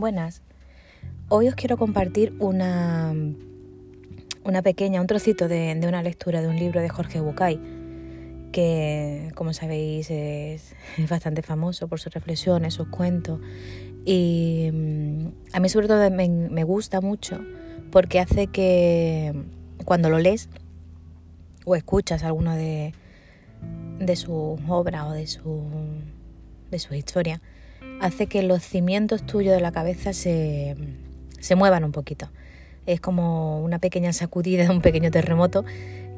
Buenas. Hoy os quiero compartir una, una pequeña, un trocito de, una lectura de un libro de Jorge Bucay, que como sabéis es, bastante famoso por sus reflexiones, sus cuentos. Y mm, a mí sobre todo me, gusta mucho porque hace que cuando lo lees o escuchas alguna de, de sus obras o de su, de su historia, hace que los cimientos tuyos de la cabeza se, se muevan un poquito. Es como una pequeña sacudida, un pequeño terremoto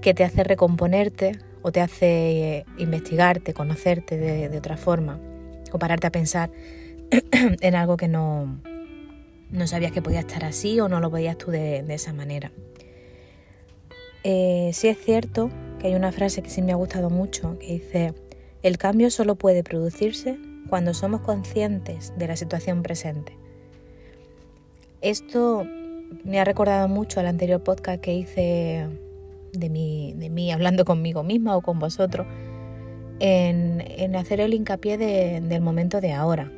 que te hace recomponerte o te hace eh, investigarte, conocerte de, otra forma o pararte a pensar en algo que no, no sabías que podía estar así o no lo veías tú de, esa manera. Eh, sí es cierto que hay una frase que sí me ha gustado mucho que dice, el cambio solo puede producirse cuando somos conscientes de la situación presente. Esto me ha recordado mucho al anterior podcast que hice de mí, de mí hablando conmigo misma o con vosotros, en, hacer el hincapié del momento de ahora.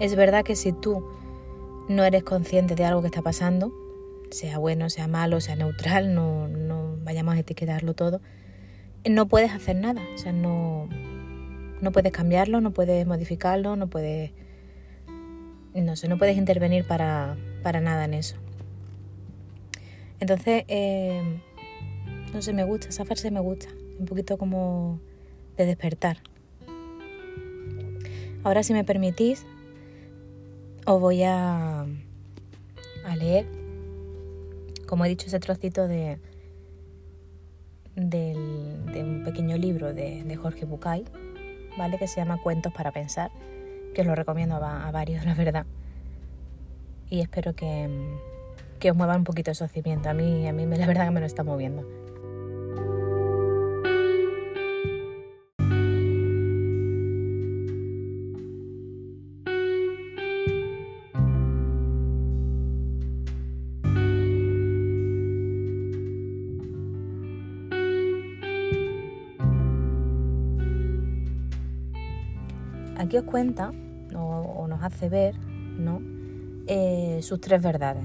Es verdad que si tú no eres consciente de algo que está pasando, sea bueno, sea malo, sea neutral, no, no vayamos a etiquetarlo todo, no puedes hacer nada, o sea, no, no puedes cambiarlo, no puedes modificarlo, no puedes no sé, no puedes intervenir para, nada en eso. Entonces, eh, no sé, me gusta, esa frase me gusta, un poquito como de despertar. Ahora, si me permitís, os voy a, leer, como he dicho, ese trocito de, de un pequeño libro de, de Jorge Bucay, ¿vale? Que se llama Cuentos para pensar que os lo recomiendo a, varios, la verdad. Y espero que, que os mueva un poquito esos cimientos. A mí, a mí la verdad que me lo está moviendo. Aquí os cuenta o, nos hace ver ¿no? Eh, sus tres verdades.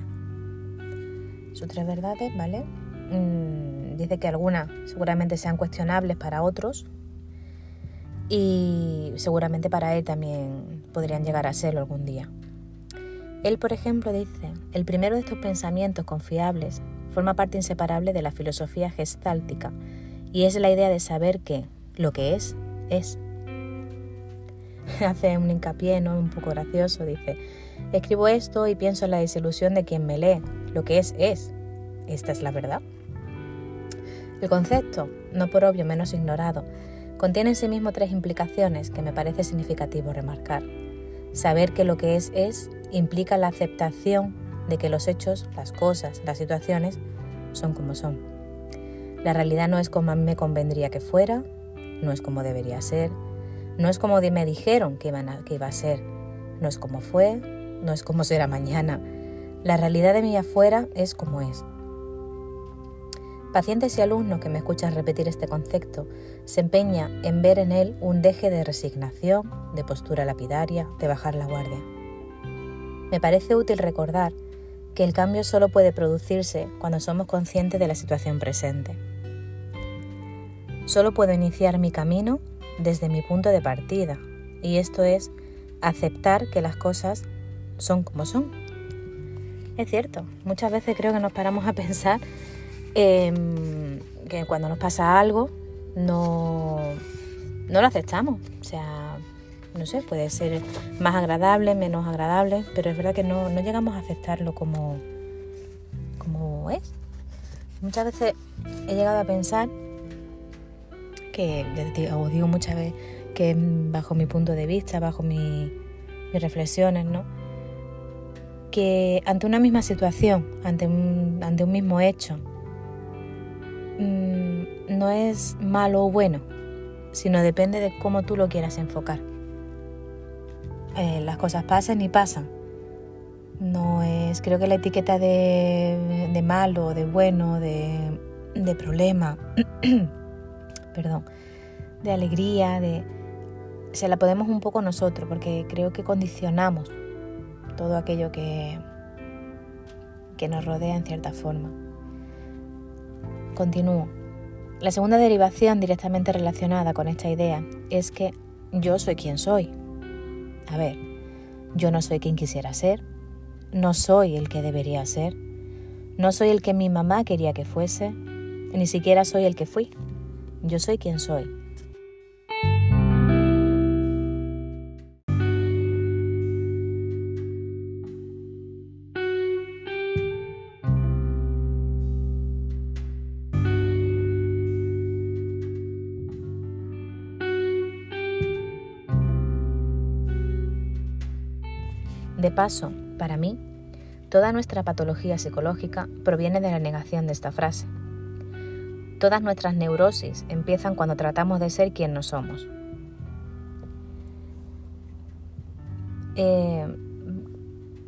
Sus tres verdades, ¿vale? Mm, dice que algunas seguramente sean cuestionables para otros y seguramente para él también podrían llegar a serlo algún día. Él, por ejemplo, dice, el primero de estos pensamientos confiables forma parte inseparable de la filosofía gestáltica y es la idea de saber que lo que es, es. hace un hincapié ¿no? un poco gracioso, dice, escribo esto y pienso en la desilusión de quien me lee, lo que es es, esta es la verdad. El concepto, no por obvio menos ignorado, contiene en sí mismo tres implicaciones que me parece significativo remarcar. Saber que lo que es es implica la aceptación de que los hechos, las cosas, las situaciones son como son. La realidad no es como a mí me convendría que fuera, no es como debería ser, no es como me dijeron que, que iba a ser, no es como fue, no es como será mañana. La realidad de mi afuera es como es. Pacientes y alumnos que me escuchan repetir este concepto se empeña en ver en él un deje de resignación, de postura lapidaria, de bajar la guardia. Me parece útil recordar que el cambio solo puede producirse cuando somos conscientes de la situación presente. Solo puedo iniciar mi camino desde mi punto de partida, y esto es aceptar que las cosas son como son. Es cierto, muchas veces creo que nos paramos a pensar que cuando nos pasa algo no, no lo aceptamos. O sea, no sé, puede ser más agradable, menos agradable, pero es verdad que no, no llegamos a aceptarlo como, como es. Muchas veces he llegado a pensar que os digo muchas veces que bajo mi punto de vista, bajo mis reflexiones, ¿no? que ante una misma situación, ante un, ante un mismo hecho, mm, no es malo o bueno, sino depende de cómo tú lo quieras enfocar. Eh, las cosas pasan y pasan. No es, creo que la etiqueta de, de malo, de bueno, de, de problema perdón, de alegría, de... Se la podemos un poco nosotros, porque creo que condicionamos todo aquello que, que nos rodea en cierta forma. Continúo. La segunda derivación directamente relacionada con esta idea es que yo soy quien soy. A ver, yo no soy quien quisiera ser, no soy el que debería ser, no soy el que mi mamá quería que fuese, ni siquiera soy el que fui. Yo soy quien soy. De paso, para mí, toda nuestra patología psicológica proviene de la negación de esta frase. Todas nuestras neurosis empiezan cuando tratamos de ser quien no somos. Eh,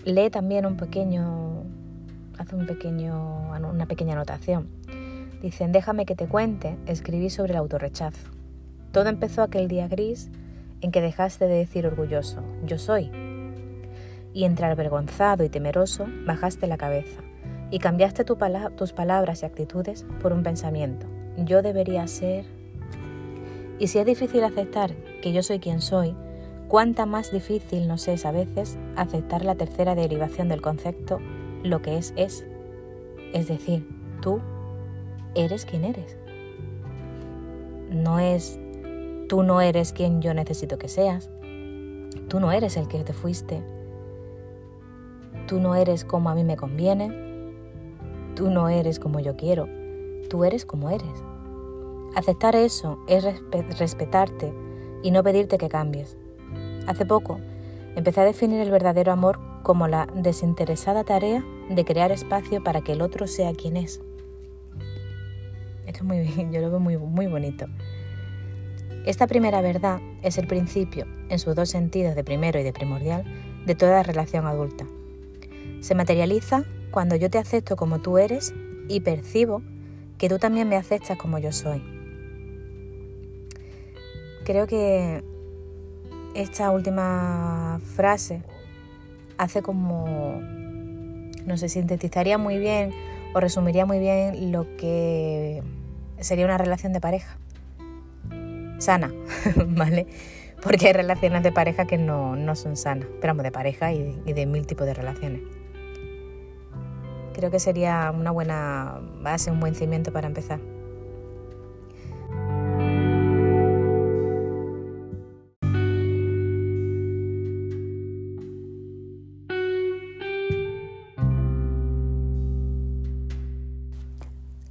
lee también un pequeño, hace un pequeño, una pequeña anotación. Dicen, déjame que te cuente, escribí sobre el autorrechazo. Todo empezó aquel día gris en que dejaste de decir orgulloso, yo soy, y entre avergonzado y temeroso bajaste la cabeza y cambiaste tus palabras y actitudes por un pensamiento. Yo debería ser... Y si es difícil aceptar que yo soy quien soy, cuánta más difícil nos es a veces aceptar la tercera derivación del concepto lo que es es. Es decir, tú eres quien eres. No es tú no eres quien yo necesito que seas. Tú no eres el que te fuiste. Tú no eres como a mí me conviene, tú no eres como yo quiero, tú eres como eres. Aceptar eso es respetarte y no pedirte que cambies. Hace poco empecé a definir el verdadero amor como la desinteresada tarea de crear espacio para que el otro sea quien es. Esto es muy bien, yo lo veo muy, muy bonito. Esta primera verdad es el principio, en sus dos sentidos de primero y de primordial, de toda relación adulta. Se materializa cuando yo te acepto como tú eres y percibo que tú también me aceptas como yo soy. Creo que esta última frase hace como, no sé, sintetizaría muy bien o resumiría muy bien lo que sería una relación de pareja. Sana, ¿vale? Porque hay relaciones de pareja que no, son sanas, pero de pareja y de mil tipos de relaciones creo que sería una buena base, un buen cimiento para empezar.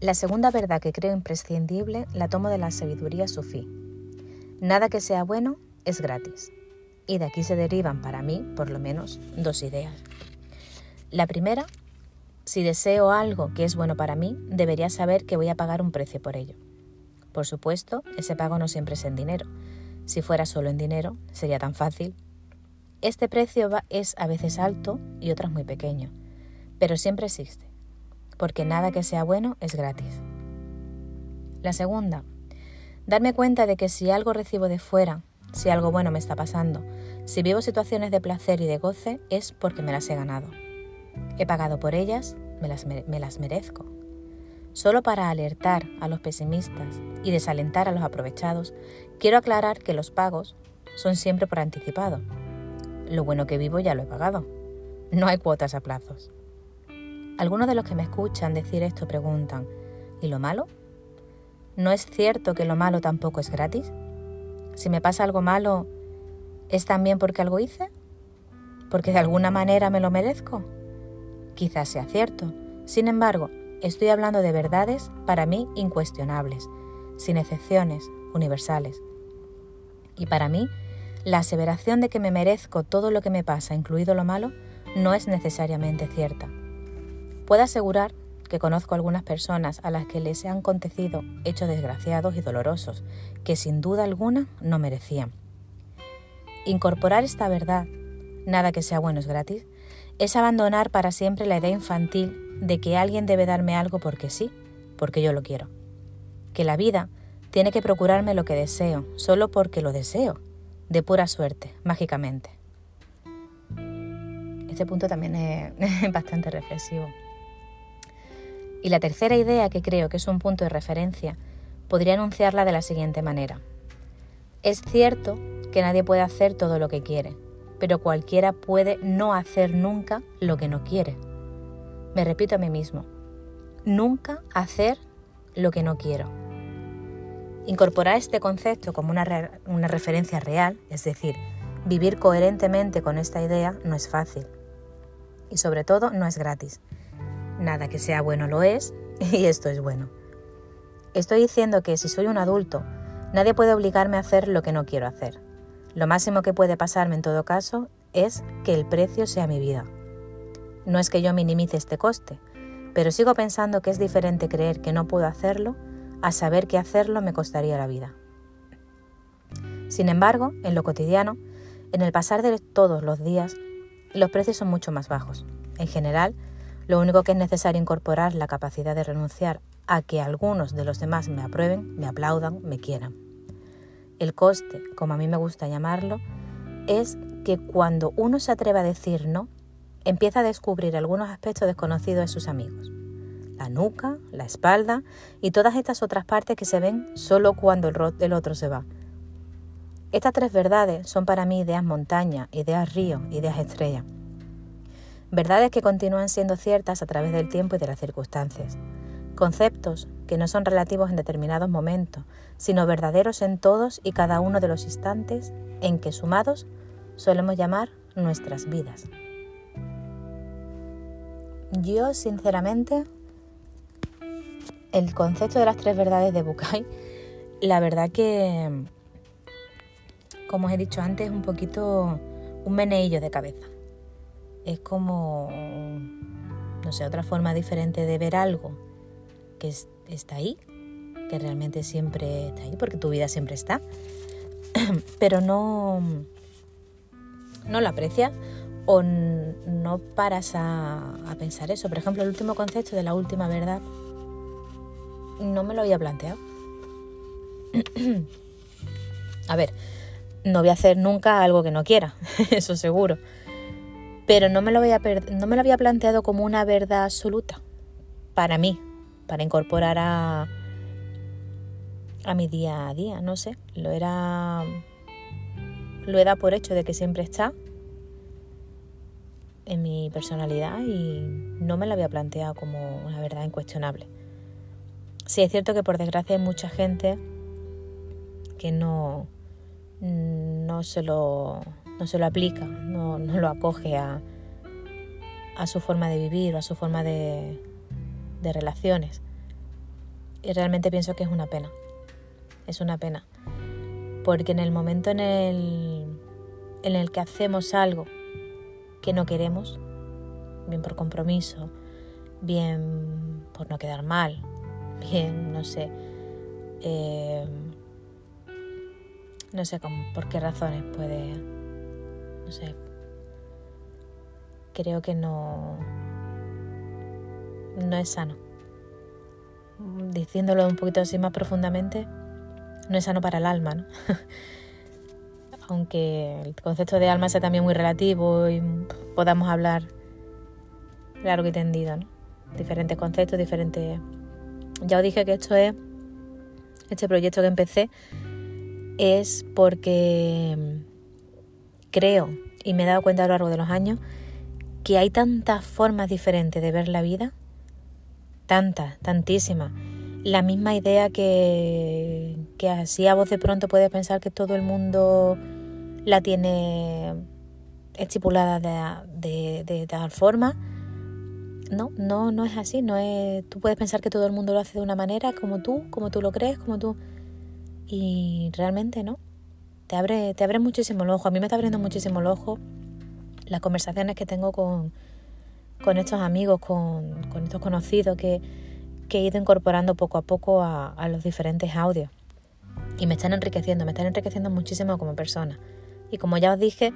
La segunda verdad que creo imprescindible la tomo de la sabiduría sufí. Nada que sea bueno es gratis. Y de aquí se derivan para mí, por lo menos, dos ideas. La primera si deseo algo que es bueno para mí, debería saber que voy a pagar un precio por ello. Por supuesto, ese pago no siempre es en dinero. Si fuera solo en dinero, sería tan fácil. Este precio es a veces alto y otras muy pequeño, pero siempre existe, porque nada que sea bueno es gratis. La segunda, darme cuenta de que si algo recibo de fuera, si algo bueno me está pasando, si vivo situaciones de placer y de goce, es porque me las he ganado. He pagado por ellas, me las, me las merezco. Solo para alertar a los pesimistas y desalentar a los aprovechados, quiero aclarar que los pagos son siempre por anticipado. Lo bueno que vivo ya lo he pagado. No hay cuotas a plazos. Algunos de los que me escuchan decir esto preguntan, ¿y lo malo? ¿No es cierto que lo malo tampoco es gratis? Si me pasa algo malo, ¿es también porque algo hice? ¿Porque de alguna manera me lo merezco? Quizás sea cierto. Sin embargo, estoy hablando de verdades para mí incuestionables, sin excepciones, universales. Y para mí, la aseveración de que me merezco todo lo que me pasa, incluido lo malo, no es necesariamente cierta. Puedo asegurar que conozco algunas personas a las que les han acontecido hechos desgraciados y dolorosos que sin duda alguna no merecían. Incorporar esta verdad, nada que sea bueno es gratis, es abandonar para siempre la idea infantil de que alguien debe darme algo porque sí, porque yo lo quiero. Que la vida tiene que procurarme lo que deseo, solo porque lo deseo, de pura suerte, mágicamente. Este punto también es bastante reflexivo. Y la tercera idea, que creo que es un punto de referencia, podría anunciarla de la siguiente manera. Es cierto que nadie puede hacer todo lo que quiere, pero cualquiera puede no hacer nunca lo que no quiere. Me repito a mí mismo, nunca hacer lo que no quiero. Incorporar este concepto como una, referencia real, es decir, vivir coherentemente con esta idea, no es fácil. Y sobre todo no es gratis. Nada que sea bueno lo es, y esto es bueno. Estoy diciendo que si soy un adulto, nadie puede obligarme a hacer lo que no quiero hacer. Lo máximo que puede pasarme en todo caso es que el precio sea mi vida. No es que yo minimice este coste, pero sigo pensando que es diferente creer que no puedo hacerlo a saber que hacerlo me costaría la vida. Sin embargo, en lo cotidiano, en el pasar de todos los días, los precios son mucho más bajos. En general, lo único que es necesario incorporar la capacidad de renunciar a que algunos de los demás me aprueben, me aplaudan, me quieran. El coste, como a mí me gusta llamarlo, es que cuando uno se atreve a decir no, empieza a descubrir algunos aspectos desconocidos de sus amigos. La nuca, la espalda y todas estas otras partes que se ven solo cuando el otro se va. Estas tres verdades son para mí ideas montaña, ideas río, ideas estrella. Verdades que continúan siendo ciertas a través del tiempo y de las circunstancias. Conceptos que no son relativos en determinados momentos, sino verdaderos en todos y cada uno de los instantes en que sumados solemos llamar nuestras vidas. Yo, sinceramente, el concepto de las tres verdades de Bukai, la verdad que, como os he dicho antes, es un poquito un meneillo de cabeza. Es como, no sé, otra forma diferente de ver algo está ahí, que realmente siempre está ahí, porque tu vida siempre está, pero no, no la aprecias o no paras a, a, pensar eso. Por ejemplo, el último concepto de la última verdad no me lo había planteado. a ver, no voy a hacer nunca algo que no quiera, eso seguro. Pero no me, lo había, no me lo había planteado como una verdad absoluta para mí, para incorporar a, a mi día a día, no sé, lo era lo he dado por hecho de que siempre está en mi personalidad y no me lo había planteado como una verdad incuestionable. Sí, es cierto que por desgracia hay mucha gente que no, no, se, lo, no se lo aplica, no, no lo acoge a, a su forma de vivir o a su forma de, de relaciones. Y realmente pienso que es una pena. Es una pena. Porque en el momento en el, en el que hacemos algo que no queremos, bien por compromiso, bien por no quedar mal, bien, no sé, eh, no sé por qué razones puede, no sé, creo que no, no es sano. Diciéndolo un poquito así más profundamente, no es sano para el alma, ¿no? Aunque el concepto de alma sea también muy relativo y podamos hablar largo y tendido, ¿no? Diferentes conceptos, diferentes... Ya os dije que esto es, este proyecto que empecé es porque creo y me he dado cuenta a lo largo de los años que hay tantas formas diferentes de ver la vida tantas, tantísimas. La misma idea que, que así a voz de pronto puedes pensar que todo el mundo la tiene estipulada de, de, tal forma. No, no, no es así. No es, tú puedes pensar que todo el mundo lo hace de una manera, como tú, como tú lo crees, como tú. Y realmente no. Te abre, te abre muchísimo el ojo. A mí me está abriendo muchísimo el ojo las conversaciones que tengo con, con estos amigos, con, estos conocidos que, he ido incorporando poco a poco a, los diferentes audios. Y me están enriqueciendo, me están enriqueciendo muchísimo como persona. Y como ya os dije,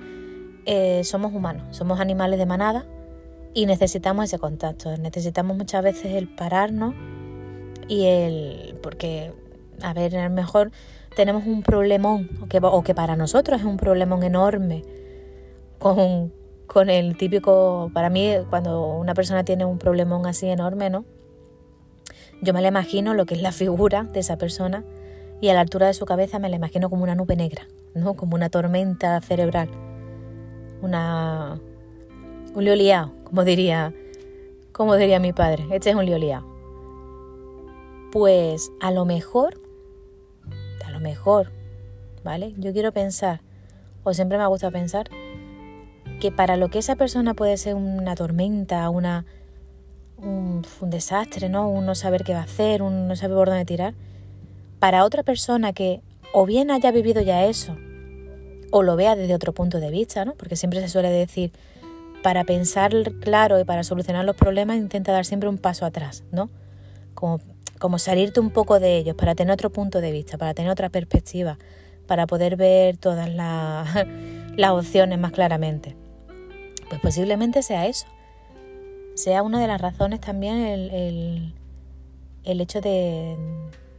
eh, somos humanos, somos animales de manada y necesitamos ese contacto. Necesitamos muchas veces el pararnos y el. porque, a ver, a lo mejor tenemos un problemón, o que, o que para nosotros es un problemón enorme con con el típico, para mí, cuando una persona tiene un problemón así enorme, ¿no? Yo me la imagino lo que es la figura de esa persona y a la altura de su cabeza me la imagino como una nube negra, ¿no? Como una tormenta cerebral, una un lío como diría, como diría mi padre. Este es un lío Pues a lo mejor, a lo mejor, ¿vale? Yo quiero pensar, o siempre me gusta pensar, que para lo que esa persona puede ser una tormenta, una, un, desastre, ¿no? Un no saber qué va a hacer, un no saber por dónde tirar, para otra persona que o bien haya vivido ya eso, o lo vea desde otro punto de vista, ¿no? Porque siempre se suele decir, para pensar claro y para solucionar los problemas, intenta dar siempre un paso atrás, ¿no? Como, como salirte un poco de ellos, para tener otro punto de vista, para tener otra perspectiva, para poder ver todas las, las opciones más claramente. Pues posiblemente sea eso. Sea una de las razones también el, el, hecho de,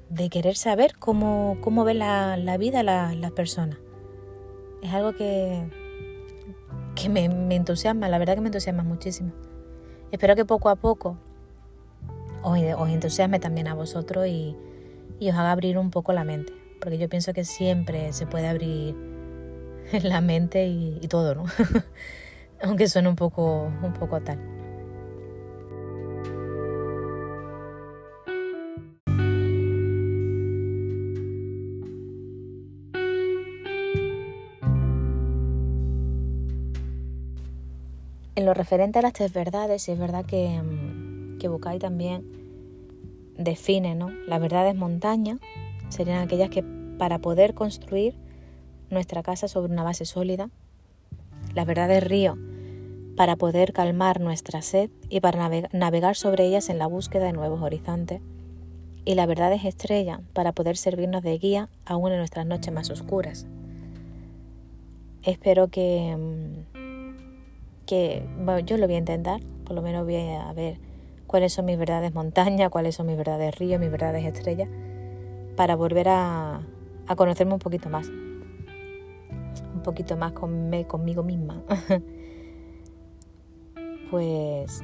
de, querer saber cómo, cómo ve la, la vida las la personas. Es algo que, que me, me, entusiasma, la verdad que me entusiasma muchísimo. Espero que poco a poco os, os entusiasme también a vosotros y, y, os haga abrir un poco la mente, porque yo pienso que siempre se puede abrir la mente y, y todo, ¿no? aunque suene un poco, un poco tal. En lo referente a las tres verdades, es verdad que, mm, que también define, ¿no? Las verdades montaña serían aquellas que para poder construir nuestra casa sobre una base sólida, las verdades río para poder calmar nuestra sed y para navegar sobre ellas en la búsqueda de nuevos horizontes. Y la verdad es estrella para poder servirnos de guía aún en nuestras noches más oscuras. Espero que, mm, que yo lo voy a intentar, por lo menos voy a ver cuáles son mis verdades montaña, cuáles son mis verdades río, mis verdades estrella, para volver a, a conocerme un poquito más, un poquito más conmigo misma. pues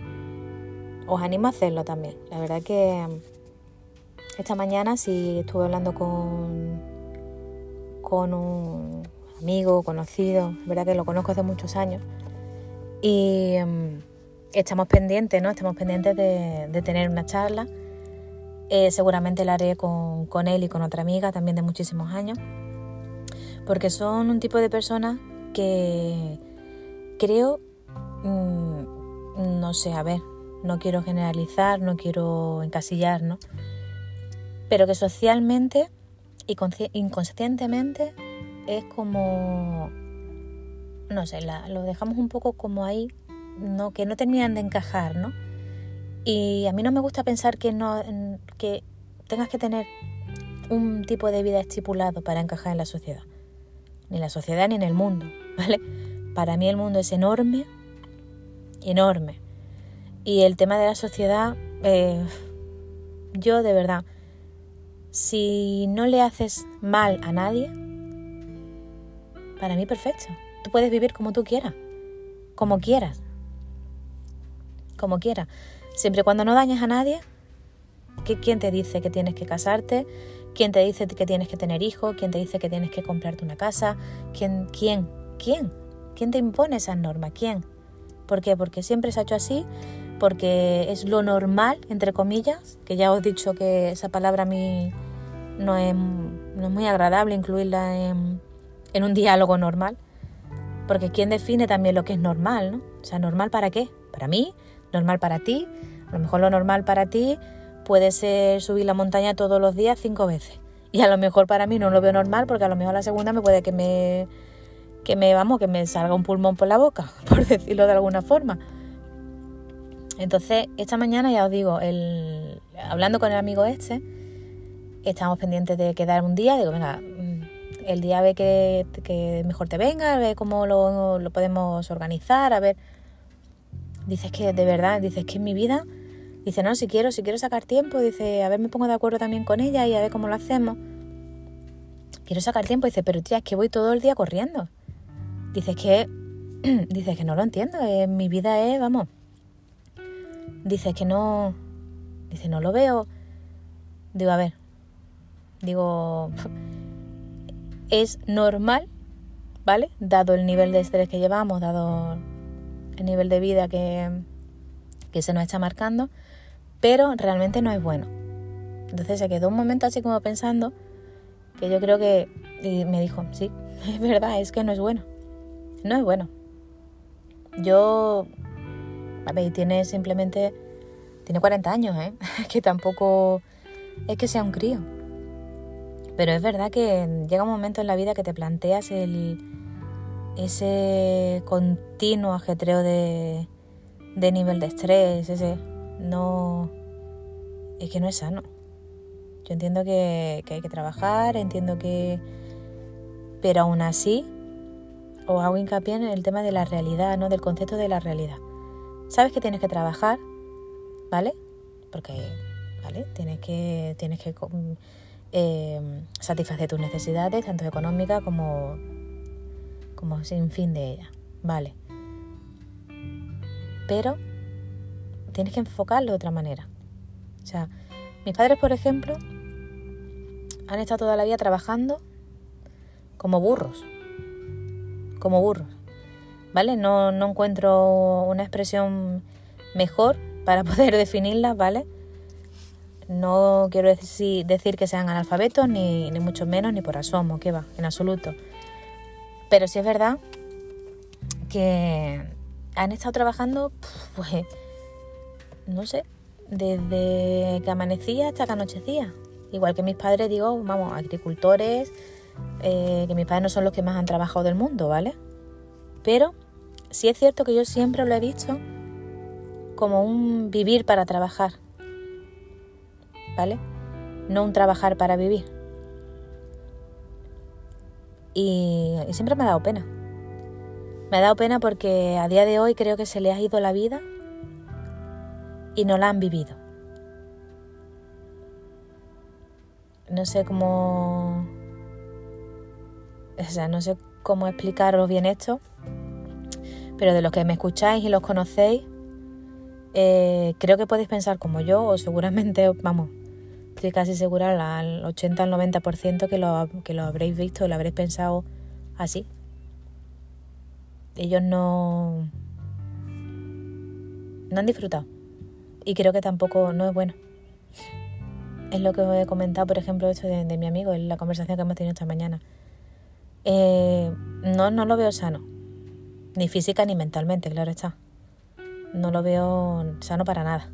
os animo a hacerlo también. La verdad que esta mañana sí estuve hablando con, con un amigo, conocido, la verdad que lo conozco hace muchos años, y em, estamos pendientes, ¿no? Estamos pendientes de, tener una charla. Eh, seguramente la haré con, con él y con otra amiga también de muchísimos años, porque son un tipo de personas que creo mm, no sé, a ver, no quiero generalizar, no quiero encasillar, ¿no? Pero que socialmente y inconscientemente es como, no sé, lo dejamos un poco como ahí, no, que no terminan de encajar, ¿no? Y a mí no me gusta pensar que, no, que tengas que tener un tipo de vida estipulado para encajar en la sociedad. Ni en la sociedad ni en el mundo, ¿vale? Para mí el mundo es enorme, enorme. Y el tema de la sociedad, eh, yo de verdad, si no le haces mal a nadie, para mí perfecto. Tú puedes vivir como tú quieras, como quieras, como quieras. Siempre cuando no dañes a nadie, ¿quién te dice que tienes que casarte? ¿Quién te dice que tienes que tener hijos? ¿Quién te dice que tienes que comprarte una casa? ¿Quién? ¿Quién? ¿Quién? ¿Quién te impone esas normas? ¿Quién? ¿Por qué? Porque siempre se ha hecho así, porque es lo normal, entre comillas, que ya os he dicho que esa palabra a mí no es, muy agradable incluirla en, en, un diálogo normal, porque ¿quién define también lo que es normal? ¿no? O sea, ¿normal para qué? Para mí, normal para ti, a lo mejor lo normal para ti puede ser subir la montaña todos los días cinco veces. Y a lo mejor para mí no lo veo normal porque a lo mejor la segunda me puede que me que me, vamos, que me salga un pulmón por la boca, por decirlo de alguna forma. Entonces, esta mañana ya os digo, el, hablando con el amigo este, estamos pendientes de quedar un día, digo, venga, mm, el día ve que, que mejor te venga, ve cómo lo, lo, podemos organizar, a ver. Dices que de verdad, dices que en mi vida, dice, no, si quiero, si quiero sacar tiempo, dice, a ver, me pongo de acuerdo también con ella y a ver cómo lo hacemos. Quiero sacar tiempo, dice, pero tía, es que voy todo el día corriendo. Dices que dice que no lo entiendo, eh, mi vida es, vamos, dice que no, dice, no lo veo. Digo, a ver, digo, es normal, ¿vale? Dado el nivel de estrés que llevamos, dado el nivel de vida que, que se nos está marcando, pero realmente no es bueno. Entonces se quedó un momento así como pensando que yo creo que y me dijo, sí, es verdad, es que no es bueno. No es bueno. Yo, a ver, tiene simplemente, tiene 40 años, ¿eh? que tampoco es que sea un crío. Pero es verdad que llega un momento en la vida que te planteas el, ese continuo ajetreo de, de nivel de estrés, ese no es que no es sano. Yo entiendo que, que hay que trabajar, entiendo que pero aún así os hago hincapié en el tema de la realidad, ¿no? Del concepto de la realidad. Sabes que tienes que trabajar, ¿vale? Porque, ¿vale? Tienes que, tienes que eh, satisfacer tus necesidades, tanto económicas como, como sin fin de ellas, ¿vale? Pero tienes que enfocarlo de otra manera. O sea, mis padres, por ejemplo, han estado toda la vida trabajando como burros, como burros, ¿vale? No, no encuentro una expresión mejor para poder definirla, ¿vale? No quiero decir, decir que sean analfabetos, ni, ni mucho menos, ni por asomo, que va, en absoluto. Pero sí es verdad que han estado trabajando, pues, no sé, desde que amanecía hasta que anochecía. Igual que mis padres, digo, vamos, agricultores, eh, que mis padres no son los que más han trabajado del mundo, ¿vale? Pero sí es cierto que yo siempre lo he visto como un vivir para trabajar, ¿vale? No un trabajar para vivir. Y, y siempre me ha dado pena. Me ha dado pena porque a día de hoy creo que se le ha ido la vida y no la han vivido. No sé cómo o sea, no sé cómo explicaros bien esto, pero de los que me escucháis y los conocéis, eh, creo que podéis pensar como yo, o seguramente, vamos, estoy casi segura al 80 al 90% que lo, que lo habréis visto, lo habréis pensado así. Ellos no, no han disfrutado. Y creo que tampoco no es bueno. Es lo que os he comentado, por ejemplo, esto de, de mi amigo, en la conversación que hemos tenido esta mañana. Eh, no, no lo veo sano, ni física ni mentalmente, claro está. No lo veo sano para nada.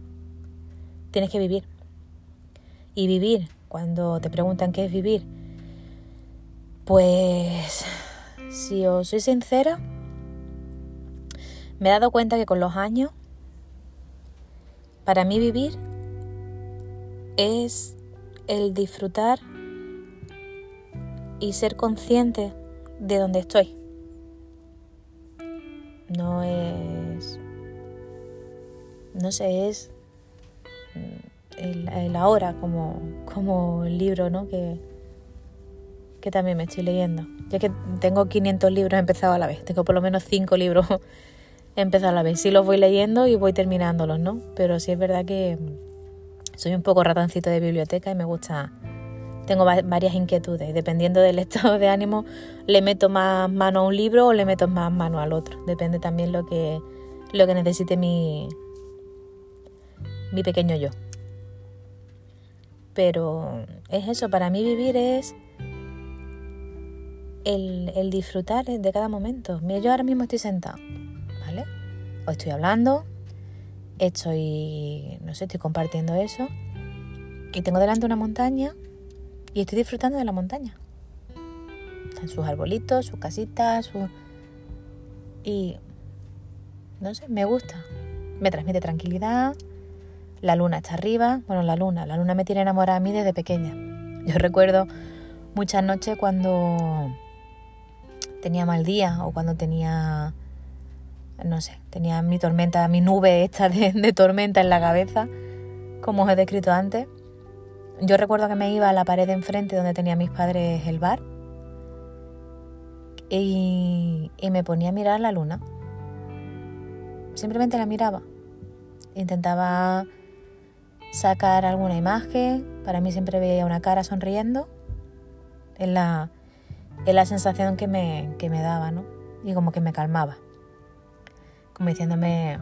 Tienes que vivir. Y vivir, cuando te preguntan qué es vivir, pues si os soy sincera, me he dado cuenta que con los años, para mí vivir es el disfrutar y ser consciente de donde estoy. No es... No sé, es el, ahora como, como el libro ¿no? que, que también me estoy leyendo. Ya que tengo 500 libros empezados a la vez, tengo por lo menos 5 libros empezados a la vez. Sí los voy leyendo y voy terminándolos, ¿no? Pero sí es verdad que soy un poco ratoncito de biblioteca y me gusta tengo varias inquietudes. Dependiendo del estado de ánimo, le meto más mano a un libro o le meto más mano al otro. Depende también lo que, lo que necesite mi, mi pequeño yo. Pero es eso, para mí vivir es el, el disfrutar de cada momento. Mira, yo ahora mismo estoy sentado, ¿vale? O estoy hablando, estoy, no sé, estoy compartiendo eso. Y tengo delante una montaña y estoy disfrutando de la montaña. Están sus arbolitos, sus casitas, su... y no sé, me gusta. Me transmite tranquilidad. La luna está arriba. Bueno, la luna, la luna me tiene enamorada a mí desde pequeña. Yo recuerdo muchas noches cuando tenía mal día o cuando tenía, no sé, tenía mi tormenta, mi nube esta de tormenta en la cabeza, como os he descrito antes yo recuerdo que me iba a la pared de enfrente donde tenía mis padres el bar y, me ponía a mirar la luna. simplemente la miraba. Intentaba sacar alguna imagen, para mí siempre veía una cara sonriendo, es la, es la sensación que me, que me daba, ¿no? Y como que me calmaba, como diciéndome,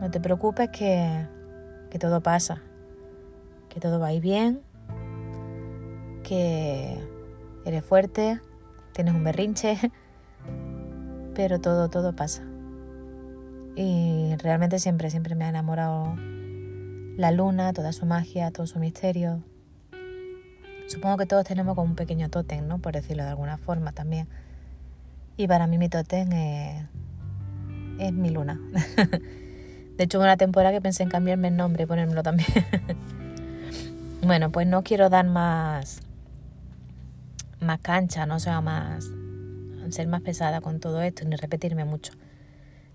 no te preocupes que, que todo pasa, que todo va a ir bien, que eres fuerte, tienes un berrinche, pero todo, todo pasa. Y realmente siempre, siempre me ha enamorado la luna, toda su magia, todo su misterio. Supongo que todos tenemos como un pequeño tótem, ¿no? Por decirlo de alguna forma también. Y para mí mi tótem es, es mi luna. de hecho, hubo una temporada que pensé en cambiarme el nombre y ponérmelo también. bueno, pues no quiero dar más, más cancha, no sea más ser más pesada con todo esto ni repetirme mucho.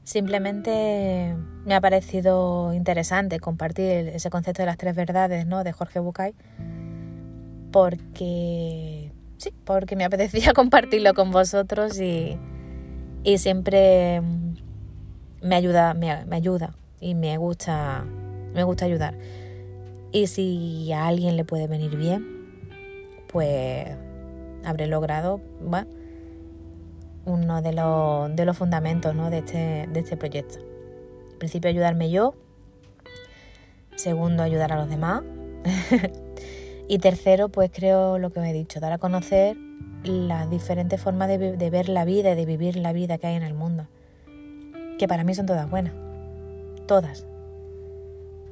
Simplemente me ha parecido interesante compartir ese concepto de las tres verdades ¿no? de Jorge Bucay porque sí, porque me apetecía compartirlo con vosotros y, y siempre me ayuda, me, me, ayuda y me gusta, me gusta ayudar. Y si a alguien le puede venir bien, pues habré logrado, uno de los, de los fundamentos ¿no? de, este, de este proyecto. En principio, ayudarme yo. Segundo, ayudar a los demás. y tercero, pues creo lo que os he dicho, dar a conocer las diferentes formas de, de ver la vida y de vivir la vida que hay en el mundo. Que para mí son todas buenas. Todas.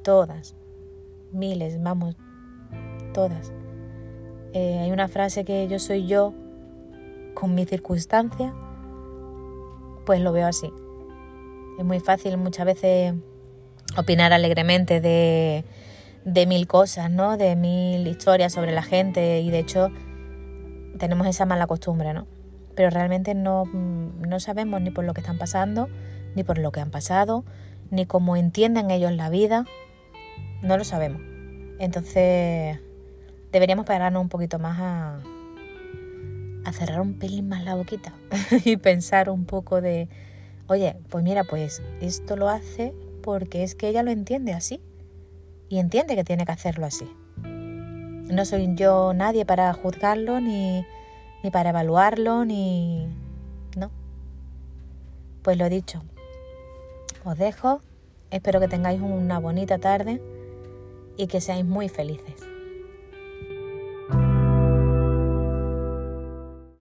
Todas. Miles, vamos. Todas. Eh, hay una frase que yo soy yo con mi circunstancia, pues lo veo así. Es muy fácil muchas veces opinar alegremente de, de mil cosas, ¿no? De mil historias sobre la gente y de hecho tenemos esa mala costumbre, ¿no? Pero realmente no, no sabemos ni por lo que están pasando, ni por lo que han pasado, ni cómo entienden ellos la vida. No lo sabemos. Entonces deberíamos pararnos un poquito más a, cerrar un pelín más la boquita y pensar un poco de, oye, pues mira, pues esto lo hace porque es que ella lo entiende así y entiende que tiene que hacerlo así. No soy yo nadie para juzgarlo ni, ni para evaluarlo ni... No. Pues lo dicho. Os dejo. Espero que tengáis una bonita tarde y que seáis muy felices.